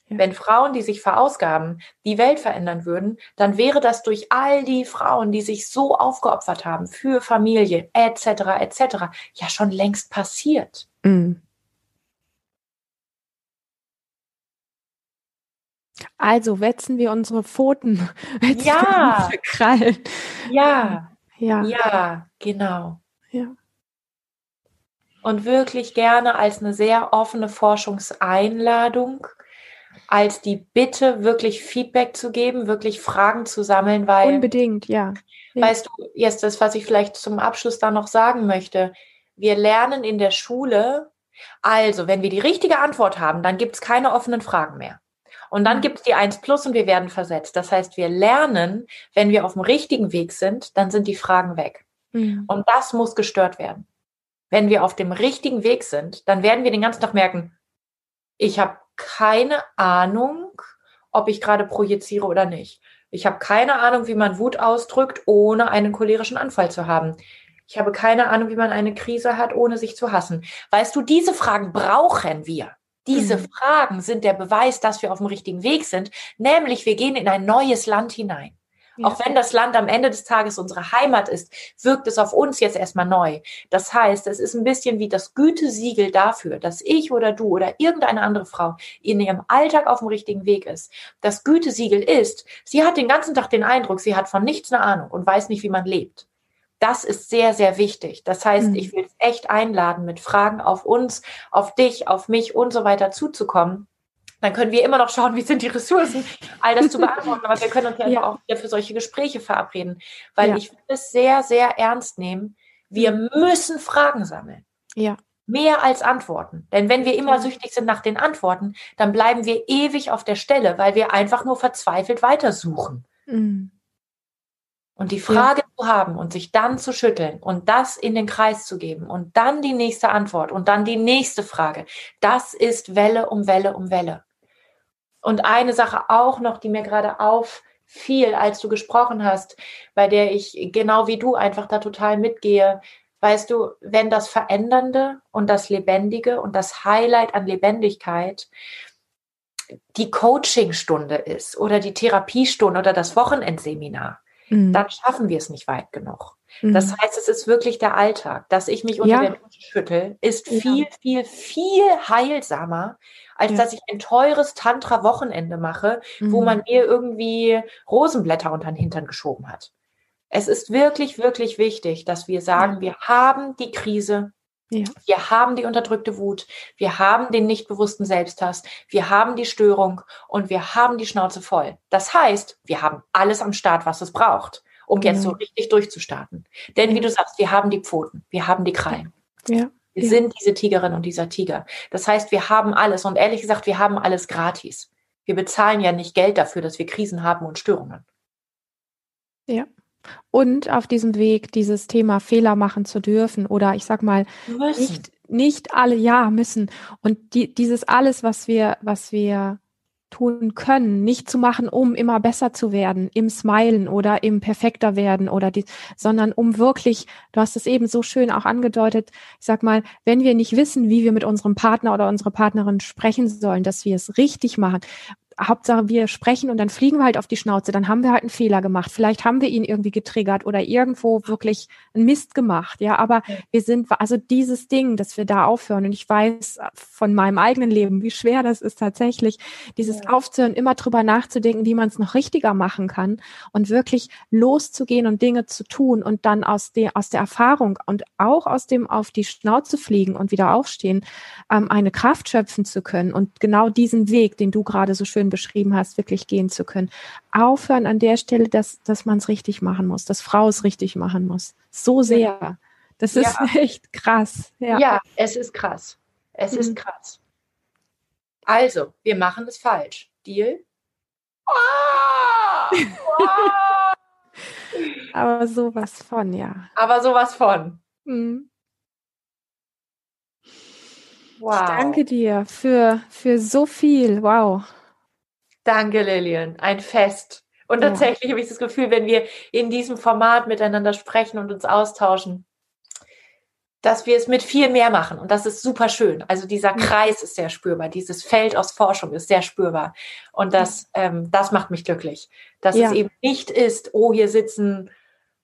Ja. Wenn Frauen, die sich verausgaben, die Welt verändern würden, dann wäre das durch all die Frauen, die sich so aufgeopfert haben für Familie etc. etc. ja schon längst passiert. Mhm. Also wetzen wir unsere Pfoten. Wetzen ja. unsere Krallen. Ja. Ja. Ja, genau. Ja. Und wirklich gerne als eine sehr offene Forschungseinladung, als die Bitte, wirklich Feedback zu geben, wirklich Fragen zu sammeln, weil. Unbedingt, ja. Weißt du, jetzt das, was ich vielleicht zum Abschluss da noch sagen möchte. Wir lernen in der Schule, also, wenn wir die richtige Antwort haben, dann gibt es keine offenen Fragen mehr. Und dann mhm. gibt es die 1 plus und wir werden versetzt. Das heißt, wir lernen, wenn wir auf dem richtigen Weg sind, dann sind die Fragen weg. Mhm. Und das muss gestört werden. Wenn wir auf dem richtigen Weg sind, dann werden wir den ganzen Tag merken, ich habe keine Ahnung, ob ich gerade projiziere oder nicht. Ich habe keine Ahnung, wie man Wut ausdrückt, ohne einen cholerischen Anfall zu haben. Ich habe keine Ahnung, wie man eine Krise hat, ohne sich zu hassen. Weißt du, diese Fragen brauchen wir. Diese mhm. Fragen sind der Beweis, dass wir auf dem richtigen Weg sind, nämlich wir gehen in ein neues Land hinein. Ja. Auch wenn das Land am Ende des Tages unsere Heimat ist, wirkt es auf uns jetzt erstmal neu. Das heißt, es ist ein bisschen wie das Gütesiegel dafür, dass ich oder du oder irgendeine andere Frau in ihrem Alltag auf dem richtigen Weg ist. Das Gütesiegel ist, sie hat den ganzen Tag den Eindruck, sie hat von nichts eine Ahnung und weiß nicht, wie man lebt. Das ist sehr, sehr wichtig. Das heißt, mhm. ich will es echt einladen, mit Fragen auf uns, auf dich, auf mich und so weiter zuzukommen. Dann können wir immer noch schauen, wie sind die Ressourcen, all das zu beantworten. Aber wir können uns ja, ja. auch wieder für solche Gespräche verabreden, weil ja. ich will es sehr, sehr ernst nehmen. Wir mhm. müssen Fragen sammeln. Ja. Mehr als Antworten. Denn wenn wir immer süchtig sind nach den Antworten, dann bleiben wir ewig auf der Stelle, weil wir einfach nur verzweifelt weitersuchen. Mhm. Und die Frage ja. zu haben und sich dann zu schütteln und das in den Kreis zu geben und dann die nächste Antwort und dann die nächste Frage, das ist Welle um Welle um Welle. Und eine Sache auch noch, die mir gerade auffiel, als du gesprochen hast, bei der ich genau wie du einfach da total mitgehe, weißt du, wenn das Verändernde und das Lebendige und das Highlight an Lebendigkeit die Coachingstunde ist oder die Therapiestunde oder das Wochenendseminar, mhm. dann schaffen wir es nicht weit genug. Mhm. Das heißt, es ist wirklich der Alltag. Dass ich mich unter ja. der Dusche schüttel, ist ja. viel, viel, viel heilsamer, als ja. dass ich ein teures Tantra-Wochenende mache, mhm. wo man mir irgendwie Rosenblätter unter den Hintern geschoben hat. Es ist wirklich, wirklich wichtig, dass wir sagen, wir haben die Krise. Wir haben die unterdrückte Wut, wir haben den nicht bewussten Selbsthass, wir haben die Störung und wir haben die Schnauze voll. Das heißt, wir haben alles am Start, was es braucht. Um genau. jetzt so richtig durchzustarten. Denn wie du sagst, wir haben die Pfoten, wir haben die Krallen. Ja. Wir ja. sind diese Tigerin und dieser Tiger. Das heißt, wir haben alles und ehrlich gesagt, wir haben alles gratis. Wir bezahlen ja nicht Geld dafür, dass wir Krisen haben und Störungen. Ja. Und auf diesem Weg dieses Thema Fehler machen zu dürfen oder ich sag mal müssen. nicht nicht alle ja müssen und die, dieses alles was wir was wir tun können, nicht zu machen, um immer besser zu werden, im Smilen oder im perfekter werden oder die, sondern um wirklich, du hast es eben so schön auch angedeutet, ich sag mal, wenn wir nicht wissen, wie wir mit unserem Partner oder unserer Partnerin sprechen sollen, dass wir es richtig machen, Hauptsache wir sprechen und dann fliegen wir halt auf die Schnauze, dann haben wir halt einen Fehler gemacht. Vielleicht haben wir ihn irgendwie getriggert oder irgendwo wirklich einen Mist gemacht. Ja, aber wir sind, also dieses Ding, dass wir da aufhören und ich weiß von meinem eigenen Leben, wie schwer das ist tatsächlich, dieses ja. Aufzuhören, immer drüber nachzudenken, wie man es noch richtiger machen kann und wirklich loszugehen und Dinge zu tun und dann aus der, aus der Erfahrung und auch aus dem auf die Schnauze fliegen und wieder aufstehen, ähm, eine Kraft schöpfen zu können und genau diesen Weg, den du gerade so schön schön beschrieben hast, wirklich gehen zu können. Aufhören an der Stelle, dass, dass man es richtig machen muss, dass Frau es richtig machen muss. So sehr. Das ist ja. echt krass. Ja. ja, es ist krass. Es mhm. ist krass. Also, wir machen es falsch. Deal? Ah! Aber sowas von, ja. Aber sowas von. Mhm. Wow. Ich danke dir für, für so viel. Wow. Danke, Lilian. Ein Fest. Und ja. tatsächlich habe ich das Gefühl, wenn wir in diesem Format miteinander sprechen und uns austauschen, dass wir es mit viel mehr machen. Und das ist super schön. Also dieser Kreis ist sehr spürbar. Dieses Feld aus Forschung ist sehr spürbar. Und das, ähm, das macht mich glücklich. Dass ja. es eben nicht ist, oh, hier sitzen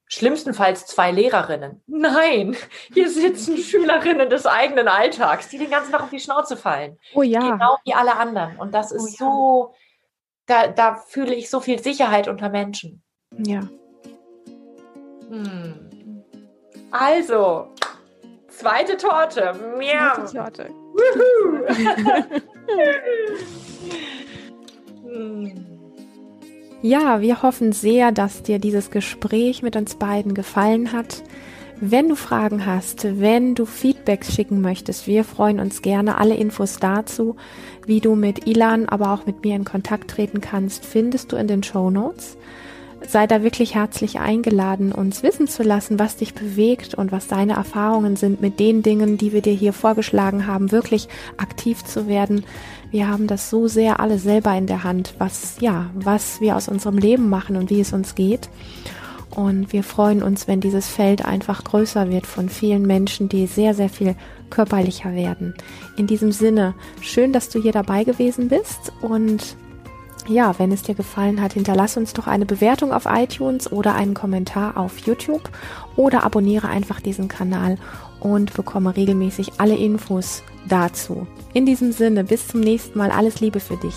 schlimmstenfalls zwei Lehrerinnen. Nein, hier sitzen Schülerinnen des eigenen Alltags, die den ganzen Tag auf die Schnauze fallen. Oh ja. Genau wie alle anderen. Und das ist oh ja. so da, da fühle ich so viel Sicherheit unter Menschen. Ja. Hm. Also, zweite Torte. Miau. Zweite Torte. Ja, wir hoffen sehr, dass dir dieses Gespräch mit uns beiden gefallen hat. Wenn du Fragen hast, wenn du Feedback schicken möchtest, wir freuen uns gerne. Alle Infos dazu, wie du mit Ilan, aber auch mit mir in Kontakt treten kannst, findest du in den Show Notes. Sei da wirklich herzlich eingeladen, uns wissen zu lassen, was dich bewegt und was deine Erfahrungen sind mit den Dingen, die wir dir hier vorgeschlagen haben, wirklich aktiv zu werden. Wir haben das so sehr alle selber in der Hand, was, ja, was wir aus unserem Leben machen und wie es uns geht. Und wir freuen uns, wenn dieses Feld einfach größer wird von vielen Menschen, die sehr, sehr viel körperlicher werden. In diesem Sinne, schön, dass du hier dabei gewesen bist und ja, wenn es dir gefallen hat, hinterlass uns doch eine Bewertung auf iTunes oder einen Kommentar auf YouTube oder abonniere einfach diesen Kanal und bekomme regelmäßig alle Infos dazu. In diesem Sinne, bis zum nächsten Mal, alles Liebe für dich.